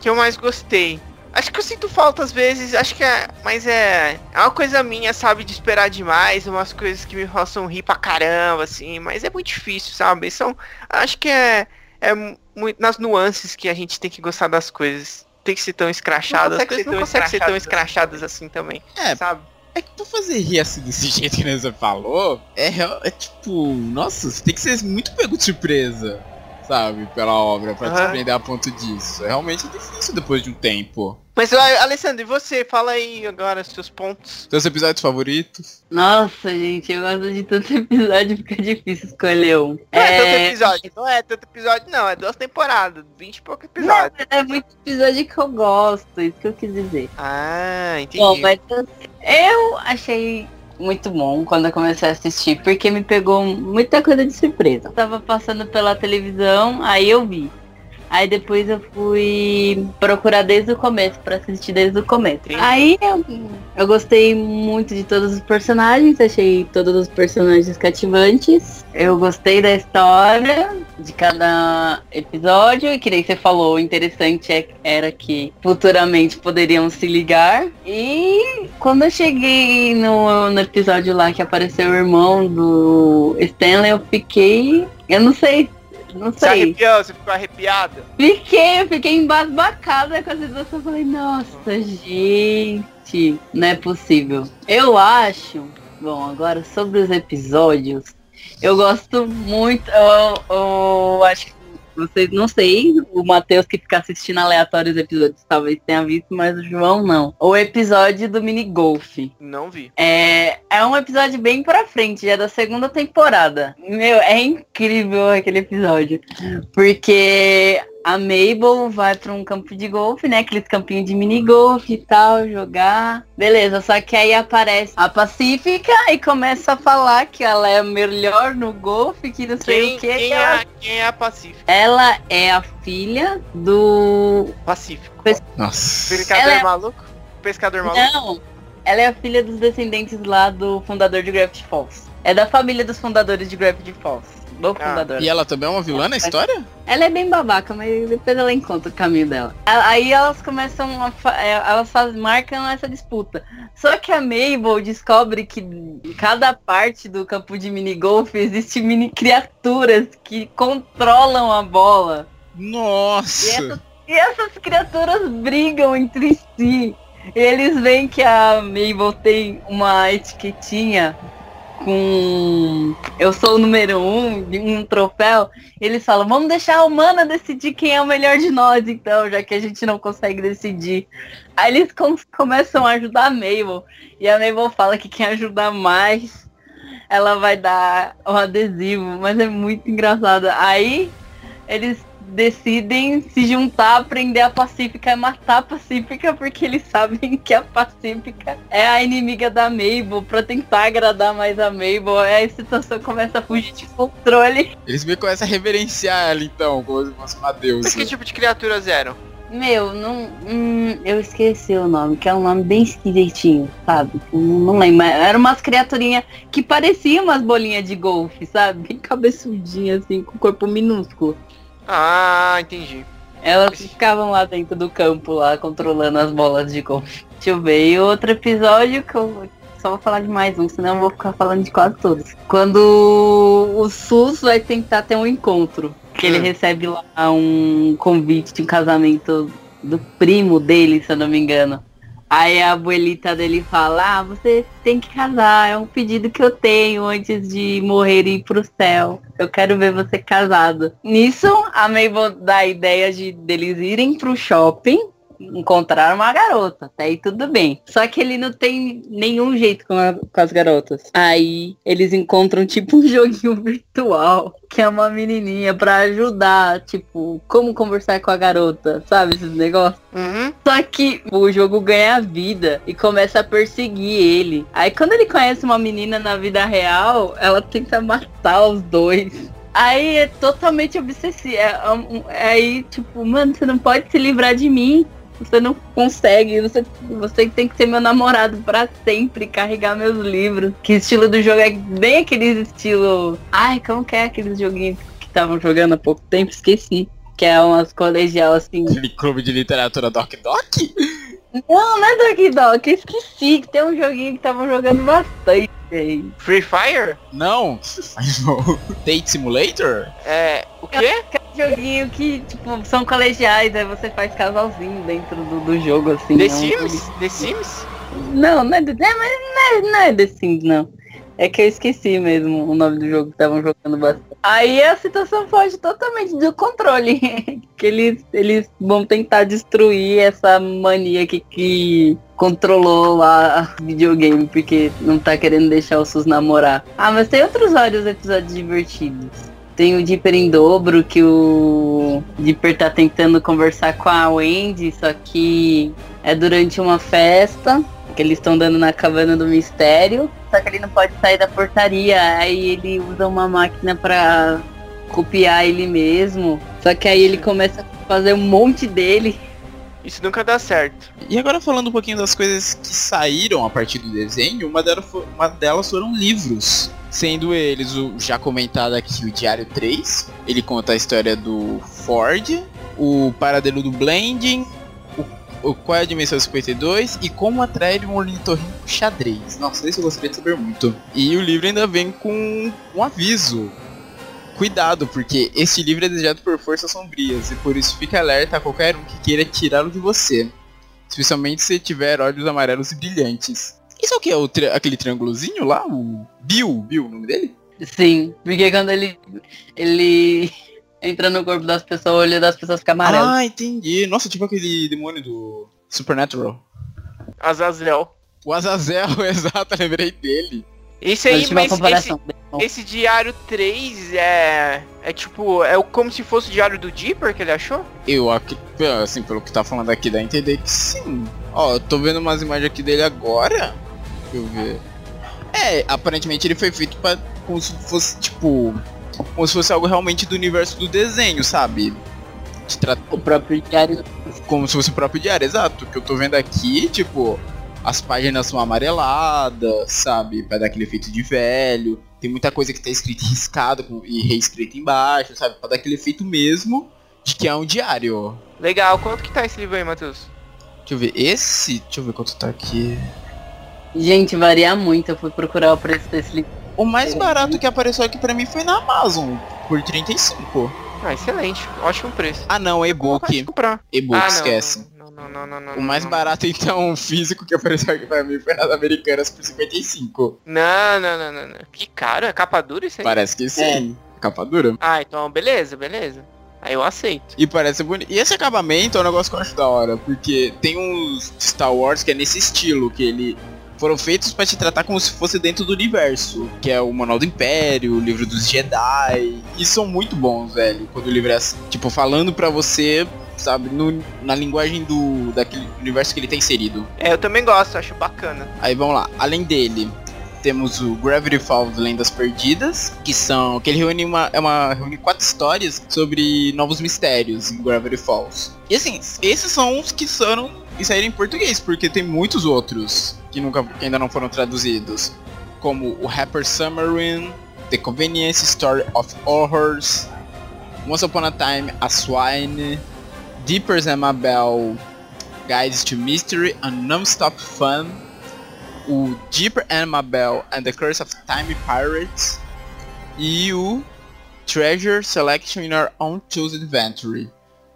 que eu mais gostei. Acho que eu sinto falta às vezes, acho que é. Mas é. É uma coisa minha, sabe, de esperar demais, umas coisas que me façam rir pra caramba, assim, mas é muito difícil, sabe? São. Acho que é. É muito nas nuances que a gente tem que gostar das coisas. Tem que ser tão escrachadas. As coisas não conseguem ser tão escrachadas assim também. É, Sabe? É que pra fazer rir assim desse jeito que você falou, é, é tipo, nossa, você tem que ser muito pego de surpresa, sabe, pela obra, pra te Aham. surpreender a ponto disso. É realmente difícil depois de um tempo. Mas, ah, Alessandro, e você? Fala aí agora seus pontos. Seus episódios favoritos? Nossa, gente, eu gosto de tanto episódio, fica difícil escolher um. Não é, tanto episódio, não é tanto episódio, não, é duas temporadas, 20 e pouco Não, episódios. é muito episódio que eu gosto, isso que eu quis dizer. Ah, entendi. Bom, mas eu achei muito bom quando eu comecei a assistir, porque me pegou muita coisa de surpresa. Eu tava passando pela televisão, aí eu vi. Aí depois eu fui procurar desde o começo, pra assistir desde o começo. Sim. Aí eu, eu gostei muito de todos os personagens, achei todos os personagens cativantes. Eu gostei da história de cada episódio, e que nem você falou, o interessante é- era que futuramente poderiam se ligar. E quando eu cheguei no, no episódio lá que apareceu o irmão do Stanley, eu fiquei. Eu não sei. Não Você sei. arrepiou, você ficou arrepiada? Fiquei, eu fiquei embasbacada com a situação. Eu falei, nossa, gente, não é possível. Eu acho, bom, agora sobre os episódios, eu gosto muito, eu, eu acho que vocês, não sei, o Matheus que fica assistindo aleatórios episódios talvez tenha visto, mas o João não. O episódio do mini golf. Não vi. É, é um episódio bem pra frente, já é da segunda temporada. Meu, é incrível aquele episódio. Porque a Mabel vai pra um campo de golfe, né? Aqueles campinhos de mini golfe e tal, jogar. Beleza, só que aí aparece a Pacífica e começa a falar que ela é melhor no golfe, que não sei Quem, o que. quem, que é, ela... a- quem é a Pacífica? ela é a filha do. Pacífico. Nossa. Pescador é- maluco? Pescador maluco? Não, ela é a filha dos descendentes lá do fundador de Gravity Falls. É da família dos fundadores de Gravity Falls. E ela também é uma vilã na história? Ela é bem babaca, mas depois ela encontra o caminho dela. Aí elas começam a fa- é, elas faz, marcam essa disputa. Só que a Mabel descobre que em cada parte do campo de mini golf existe mini criaturas que controlam a bola. E Nossa. essas, e essas criaturas brigam entre si. Eles veem que a Mabel tem uma etiquetinha com eu sou o número um, de um troféu. Eles falam, vamos deixar a humana decidir quem é o melhor de nós, então, já que a gente não consegue decidir. Aí eles com- começam a ajudar a Mabel. E a Mabel fala que quem ajudar mais, ela vai dar o adesivo. Mas é muito engraçado. Aí eles decidem se juntar, prender a Pacífica e matar a Pacífica porque eles sabem que a Pacífica é a inimiga da Mabel pra tentar agradar mais a Mabel. Aí a situação começa a fugir de controle. Eles me começam a reverenciar ela então, como se fosse uma Mas deusa. que tipo de criaturas eram? Meu, não. hum, eu esqueci o nome, que é um nome bem esquisitinho, sabe? Não, não lembro. mas Eram umas criaturinhas que pareciam umas bolinhas de golfe, sabe? Bem cabeçudinhas, assim, com corpo minúsculo. Ah, entendi. Elas ficavam lá dentro do campo, lá, controlando as bolas de golfe. Deixa eu ver. E outro episódio que eu só vou falar de mais um, senão eu vou ficar falando de quase todos. Quando o SUS vai tentar ter um encontro. Que ele Hum. recebe lá um convite de um casamento do primo dele, se eu não me engano. Aí a abuelita dele fala, ah, você tem que casar, é um pedido que eu tenho antes de morrer e ir pro céu. Eu quero ver você casado. Nisso, a Mabel dá a ideia de deles irem pro shopping, encontrar uma garota. Até aí tudo bem. Só que ele não tem nenhum jeito com, a- com as garotas. Aí eles encontram tipo um joguinho virtual, que é uma menininha pra ajudar, tipo, como conversar com a garota, sabe esses negócios? Uhum. Só que o jogo ganha vida e começa a perseguir ele. Aí quando ele conhece uma menina na vida real, ela tenta matar os dois. Aí é totalmente obsessivo. É, um- é aí, tipo, mano, você não pode se livrar de mim. Você não consegue. Você, você tem que ser meu namorado pra sempre, carregar meus livros. Que estilo do jogo é bem aquele estilo. Ai, como que é aqueles joguinhos que estavam jogando há pouco tempo? Esqueci. Que é umas colegial assim. Aquele clube de literatura Doc Doc? Não, não é Dog, eu esqueci que tem um joguinho que estavam jogando bastante aí. Free Fire? Não. Date Simulator? É. O quê? Joguinho que, tipo, são colegiais, aí você faz casalzinho dentro do, do jogo, assim. The é um Sims? The Sims? Não, não é, The- é, mas não é, não é The Sims, não. É que eu esqueci mesmo o nome do jogo que estavam jogando bastante. Aí a situação foge totalmente do controle. que eles, eles vão tentar destruir essa mania que, que controlou lá o videogame, porque não tá querendo deixar o SUS namorar. Ah, mas tem outros vários episódios divertidos. Tem o Dipper em dobro, que o Dipper tá tentando conversar com a Wendy, só que é durante uma festa que eles estão dando na cabana do mistério. Só que ele não pode sair da portaria. Aí ele usa uma máquina pra copiar ele mesmo. Só que aí ele começa a fazer um monte dele. Isso nunca dá certo. E agora falando um pouquinho das coisas que saíram a partir do desenho, uma delas, uma delas foram livros. Sendo eles o já comentado aqui o Diário 3. Ele conta a história do Ford, o Paradelo do Blending, o, o Qual é a Dimensão 52 e como atrair um ornitorrinco xadrez. Nossa, isso eu gostaria de saber muito. E o livro ainda vem com um aviso. Cuidado, porque este livro é desejado por forças sombrias e por isso fique alerta a qualquer um que queira tirá-lo de você. Especialmente se tiver olhos amarelos e brilhantes. Isso é o que? É o tri- aquele triângulozinho lá? O Bill? Bill, o nome dele? Sim, porque quando ele ele entra no corpo das pessoas, o olho das pessoas fica amarelo. Ah, entendi. Nossa, tipo aquele demônio do Supernatural. Azazel. O Azazel, exato, lembrei dele. Esse aí, mas esse, esse diário 3 é. É tipo. É como se fosse o diário do Dipper que ele achou? Eu, ac- assim, pelo que tá falando aqui, dá a entender que sim. Ó, eu tô vendo umas imagens aqui dele agora. Deixa eu ver. É, aparentemente ele foi feito pra, como se fosse, tipo... Como se fosse algo realmente do universo do desenho, sabe? De O próprio diário. como se fosse o próprio diário, exato. O que eu tô vendo aqui, tipo, as páginas são amareladas, sabe? Pra dar aquele efeito de velho. Tem muita coisa que tá escrita riscado com- e reescrita embaixo, sabe? Pra dar aquele efeito mesmo de que é um diário. Legal, quanto que tá esse livro aí, Matheus? Deixa eu ver, esse. Deixa eu ver quanto tá aqui. Gente, varia muito. Eu fui procurar o preço desse livro. O mais barato que apareceu aqui pra mim foi na Amazon, por 35. Ah, excelente. Ótimo preço. Ah não, e-book. E-book, ah, esquece. Não, não, não, não, não. O mais não, barato então, físico que apareceu aqui pra mim foi nas Americanas por 55. Não, não, não, não, não. Que caro, é capa dura isso aí? Parece que sim. Capa dura. Ah, então beleza, beleza. Aí eu aceito. E parece bonito. E esse acabamento é um negócio que eu acho da hora, porque tem uns Star Wars que é nesse estilo, que ele foram feitos pra te tratar como se fosse dentro do universo, que é o Manual do Império, o livro dos Jedi, e são muito bons, velho, quando o livro é assim, tipo falando pra você, sabe, no- na linguagem do daquele universo que ele tá inserido. É, eu também gosto, acho bacana. Aí vamos lá, além dele, temos o Gravity Falls Lendas Perdidas, que são. que ele reúne uma. É uma. reúne quatro histórias sobre novos mistérios em Gravity Falls. E assim, esses são os que foram e saíram em português, porque tem muitos outros que nunca que ainda não foram traduzidos. Como o Rapper Submarine, The Convenience Story of Horrors, Once Upon a Time, A Swine, Deeper's Amabel, Guides to Mystery and Non-Stop Fun, o Deeper Amabel and the Curse of Time Pirates e o Treasure Selection in Our Own Chosen Adventure.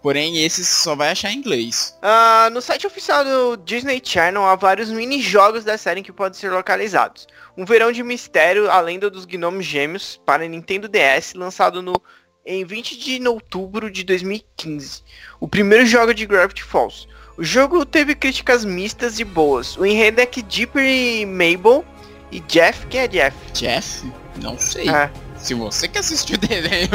Porém, esses só vai achar em inglês. Ah, no site oficial do Disney Channel há vários mini-jogos da série que podem ser localizados. Um Verão de Mistério, a lenda dos gnomos gêmeos, para Nintendo DS, lançado no, em 20 de outubro de 2015. O primeiro jogo de Gravity Falls. O jogo teve críticas mistas e boas. O enredo é que Dipper e Mabel e Jeff, quem é Jeff? Jeff? Não sei. Ah, Se você que assistiu o desenho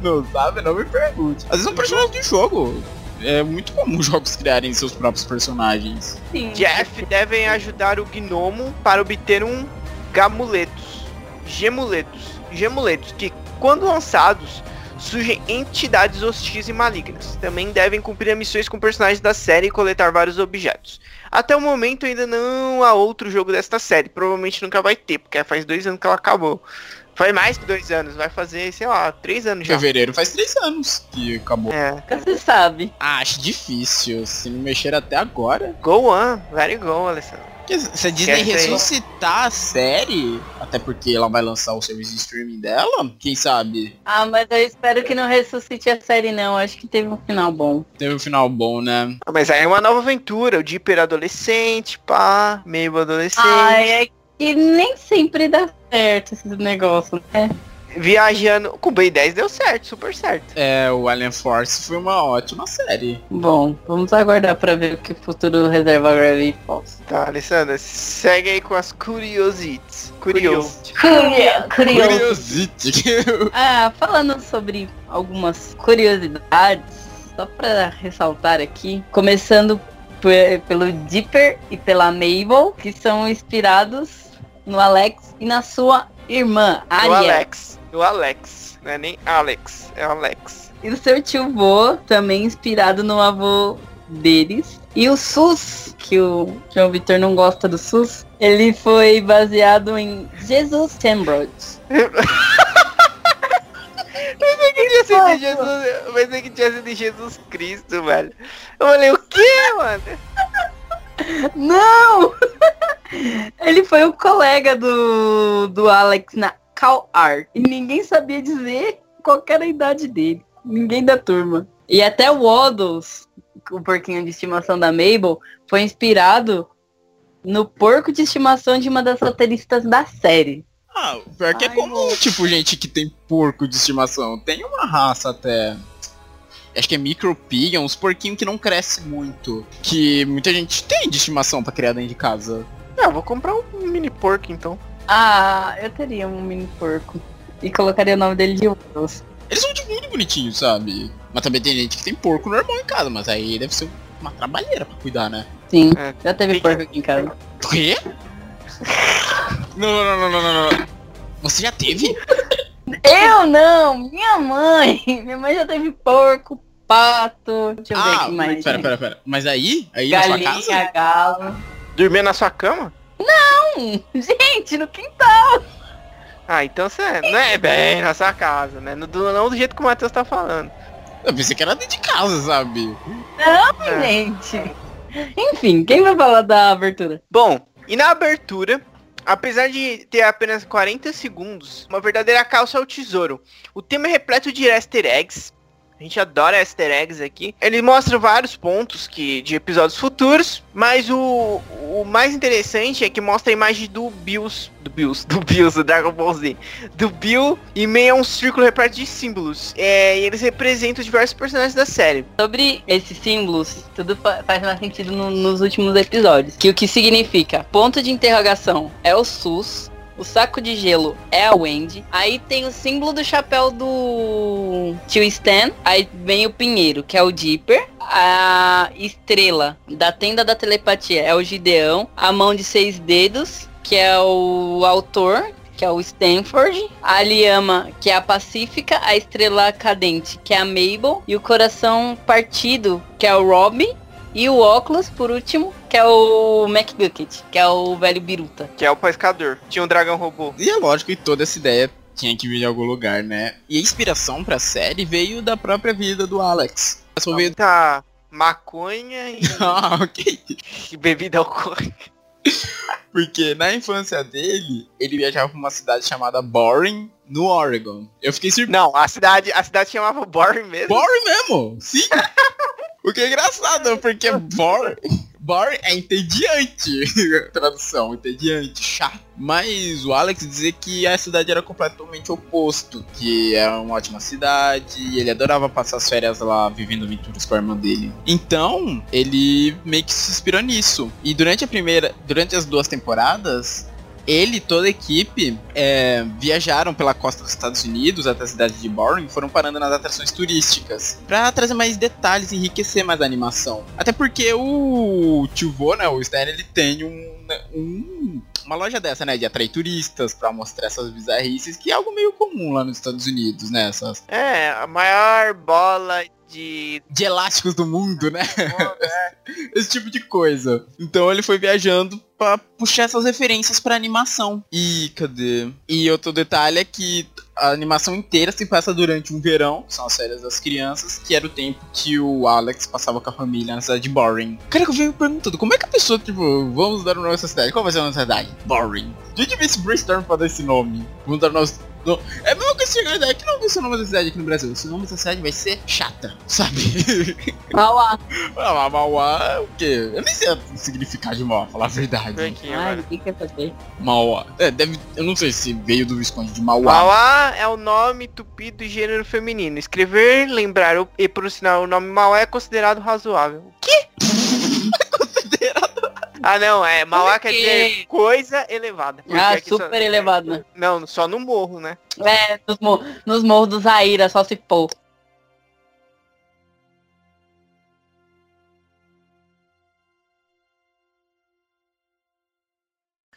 não sabe, não me pergunte. Às vezes são personagens de jogo. É muito comum jogos criarem seus próprios personagens. Sim. Jeff devem ajudar o gnomo para obter um gamuletos, gemuletos, gemuletos que, quando lançados, surgem entidades hostis e malignas. Também devem cumprir missões com personagens da série e coletar vários objetos. Até o momento ainda não há outro jogo desta série, provavelmente nunca vai ter, porque faz dois anos que ela acabou. Faz mais que dois anos, vai fazer, sei lá, três anos já. Fevereiro faz três anos que acabou. É. Nunca se sabe. Ah, acho difícil. Se não mexer até agora. Go on, very go, Alessandro. Se a Disney ressuscitar a série, até porque ela vai lançar o serviço de streaming dela, quem sabe? Ah, mas eu espero que não ressuscite a série não. Acho que teve um final bom. Teve um final bom, né? Ah, Mas aí é uma nova aventura, o Dipper adolescente, pá, meio adolescente. Ai, é que nem sempre dá certo esse negócio, né? Viajando. Com o Ben 10 deu certo, super certo. É, o Alien Force foi uma ótima série. Bom, vamos aguardar pra ver o que o futuro reserva a Gravity Falls. Tá, Alessandra, segue aí com as curiosites. Curioso. Curioso. Curiosity. Ah, falando sobre algumas curiosidades, só pra ressaltar aqui, começando pe- pelo Dipper e pela Mabel, que são inspirados no Alex e na sua irmã, Aria. Alex. O Alex. Não é nem Alex, é o Alex. e o seu tio vô, também inspirado no avô deles. E o SUS, que o João Vitor não gosta do SUS, ele foi baseado em Jesus Tembrod. pensei que tinha sido Jesus. Eu pensei que tinha sido de Jesus Cristo, velho. Eu falei, o quê, mano? Não! Ele foi o colega do, do Alex na Cal Art. E ninguém sabia dizer qual era a idade dele. Ninguém da turma. E até o Waddles, o porquinho de estimação da Mabel, foi inspirado no porco de estimação de uma das roteiristas da série. Ah, pior que é comum, tipo, gente que tem porco de estimação. Tem uma raça até. Acho que é micropig, é uns porquinhos que não cresce muito. Que muita gente tem de estimação pra criar dentro de casa. Não, vou comprar um mini porco então. Ah, eu teria um mini porco. E colocaria o nome dele de Waddles. Eles são de muito bonitinhos, sabe? Mas também tem gente que tem porco normal em casa, mas aí deve ser uma trabalheira pra cuidar, né? Sim, É, já teve porco aqui em casa. O quê? Não, não, não, não, não, não. Você já teve? Eu não, minha mãe. Minha mãe já teve porco, pato. Deixa eu ver ah, aqui mais. pera, pera, pera. Mas aí? Aí na sua casa? Galinha, galo. Dormir na sua cama? Hum, gente, no quintal. Ah, então você não é bem na sua casa, né? Não do, não do jeito que o Matheus tá falando. Eu pensei que era dentro de casa, sabe? É. Gente. Enfim, quem vai falar da abertura? Bom, e na abertura, apesar de ter apenas 40 segundos, uma verdadeira calça ao tesouro. O tema é repleto de easter eggs. A gente adora easter eggs aqui. Ele mostra vários pontos que de episódios futuros, mas o, o mais interessante é que mostra a imagem do Bills, do Bills, do Bills, do Dragon Ball Z, do Bill e meio a um círculo repleto de símbolos. É, e eles representam diversos personagens da série. Sobre esses símbolos, tudo fa- faz mais sentido no- nos últimos episódios. Que o que significa? Ponto de interrogação é o SUS. O saco de gelo é a Wendy. Aí tem o símbolo do chapéu do tio Stan. Aí vem o pinheiro, que é o Dipper. A estrela da tenda da telepatia é o Gideão. A mão de seis dedos, que é o autor, que é o Stanford, a Liama, que é a Pacífica, a Estrela Cadente, que é a Mabel, e o Coração Partido, que é o Rob, e o Óculos, por último, que é o McGucket, que é o velho biruta. Que é o pescador. Tinha um dragão robô. E é lógico que toda essa ideia tinha que vir de algum lugar, né? E a inspiração pra série veio da própria vida do Alex. Só veio... Muita maconha e Ah, ok. e bebida alcoólica. Porque na infância dele, ele viajava pra uma cidade chamada Boring, no Oregon. Eu fiquei surpreso. Não, a cidade, a cidade chamava Boring mesmo. Boring mesmo! Sim! o que é engraçado, porque Boring... Boring é entediante. Tradução, entediante, chato. Mas o Alex dizia que a cidade era completamente oposto. Que era uma ótima cidade, e ele adorava passar as férias lá vivendo aventuras com a irmã dele. Então, ele meio que se inspirou nisso. E durante a primeira. Durante as duas temporadas, ele e toda a equipe é, viajaram pela costa dos Estados Unidos até a cidade de Boring e foram parando nas atrações turísticas para trazer mais detalhes e enriquecer mais a animação. Até porque o tio vô, né, o Stan, ele tem um, um- uma loja dessa, né, de atrair turistas para mostrar essas bizarrices, que é algo meio comum lá nos Estados Unidos, né, essas É, a maior bola de. de elásticos do mundo, né? esse tipo de coisa. Então ele foi viajando pra puxar essas referências pra animação. E cadê? E outro detalhe é que a animação inteira se passa durante um verão, que são as férias das crianças, que era o tempo que o Alex passava com a família na cidade de Boring. Cara, que eu venho me perguntando, como é que a pessoa, tipo, vamos dar um nome a cidade? Qual vai ser a nossa cidade? Boring. De onde veio esse brainstorm pra dar esse nome? Vamos dar o nosso... no- É mesmo que esse ideia, que não vai ser o nome da cidade aqui no Brasil. Esse nome da cidade vai ser chata, sabe? Mauá. Ah, Mauá é o quê? Eu nem sei o significado de Mauá, falar a verdade. Aqui, Ai, agora. ninguém quer saber. Mauá. É, deve. Eu não sei se veio do Visconde de Mauá. Mauá é o nome tupi do gênero feminino. Escrever, lembrar o- e pronunciar o nome Mauá é considerado razoável. O quê? Ah não, é Mauá quer dizer coisa elevada. Ah, só- super elevado, né? Não, só no morro, né? É, nos, mo- nos morros do Zaira, só se pôr.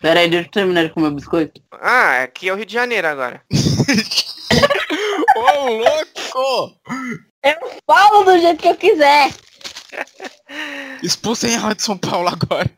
Pera aí, deixa eu terminar de comer o biscoito. Ah, aqui é o Rio de Janeiro agora. Ô, louco! Eu falo do jeito que eu quiser. Expulsem ela de São Paulo agora.